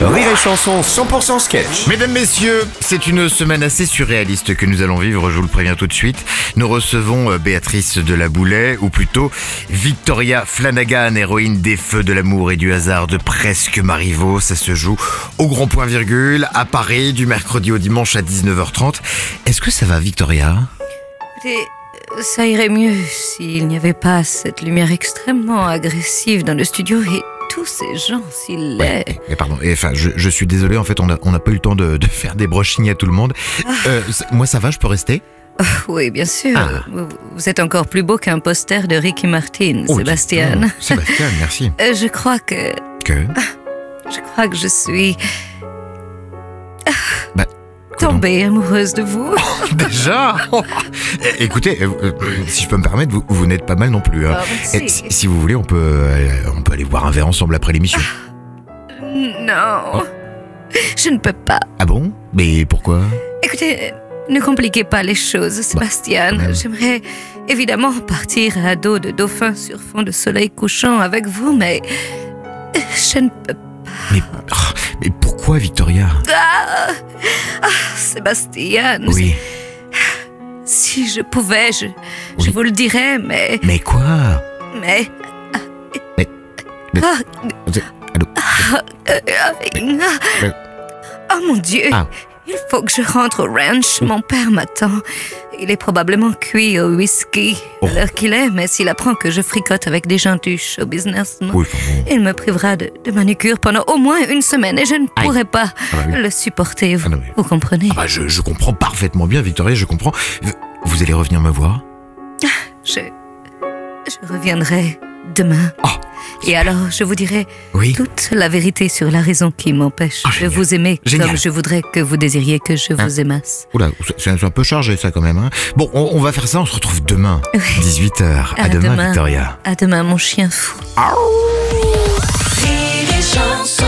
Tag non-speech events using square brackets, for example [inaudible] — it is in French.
Rire et Chanson 100% sketch. Mesdames, Messieurs, c'est une semaine assez surréaliste que nous allons vivre, je vous le préviens tout de suite. Nous recevons euh, Béatrice de la Boulet, ou plutôt Victoria Flanagan, héroïne des feux de l'amour et du hasard de presque Marivaux. Ça se joue au grand point virgule, à Paris, du mercredi au dimanche à 19h30. Est-ce que ça va, Victoria? Écoutez, euh, ça irait mieux s'il n'y avait pas cette lumière extrêmement agressive dans le studio et tous ces gens si laids. Et, et pardon, et, enfin, je, je suis désolé, en fait, on n'a on pas eu le temps de, de faire des brushings à tout le monde. Euh, c- moi, ça va, je peux rester? Oh, oui, bien sûr. Ah. Vous, vous êtes encore plus beau qu'un poster de Ricky Martin, Oh, Sébastien. oh, Sébastien, merci. [laughs] Euh, je crois que. Que? Je crois que je suis. Bah, tombée amoureuse de vous. Déjà [laughs] Eh, Écoutez, euh, euh, si je peux me permettre, vous, vous n'êtes pas mal non plus. hein. Ah, Eh, merci. si, si vous voulez, on peut, euh, on peut aller boire un verre ensemble après l'émission. Non. Je ne peux pas. Ah bon? Mais pourquoi? Écoutez, ne compliquez pas les choses, Sébastien. quand même. J'aimerais évidemment partir à dos de dauphin sur fond de soleil couchant avec vous, mais je ne peux pas. mais, oh, pourquoi, Victoria? Ah, Ah, Sébastien, Oui. si je pouvais, je, je vous le dirais, mais... Mais quoi? Mais... Mais- mais- Ah, Allô? euh, euh, Mais- Oh mon Dieu. Ah. Il faut que je rentre au ranch. Mon père m'attend. Il est probablement cuit au whisky Oh. à l'heure qu'il est, mais s'il apprend que je fricote avec des gens du show business, Oui, il me privera de, de manucure pendant au moins une semaine et je ne Aïe. pourrai pas Ah bah oui. le supporter. Vous, Ah non, mais- vous comprenez Ah bah, je, je comprends parfaitement bien, Victoria, je comprends. Vous- Vous allez revenir me voir? Je. Je reviendrai demain. Oh, et alors, je vous dirai Oui toute la vérité sur la raison qui m'empêche Ah, de vous aimer Génial. comme je voudrais que vous désiriez que je Hein. vous aimasse. Oula, c'est un peu chargé ça quand même. Hein. Bon, on, on va faire ça, on se retrouve demain, [laughs] 18h. À, À demain, demain. Victoria. À demain, mon chien fou. Rire et chanson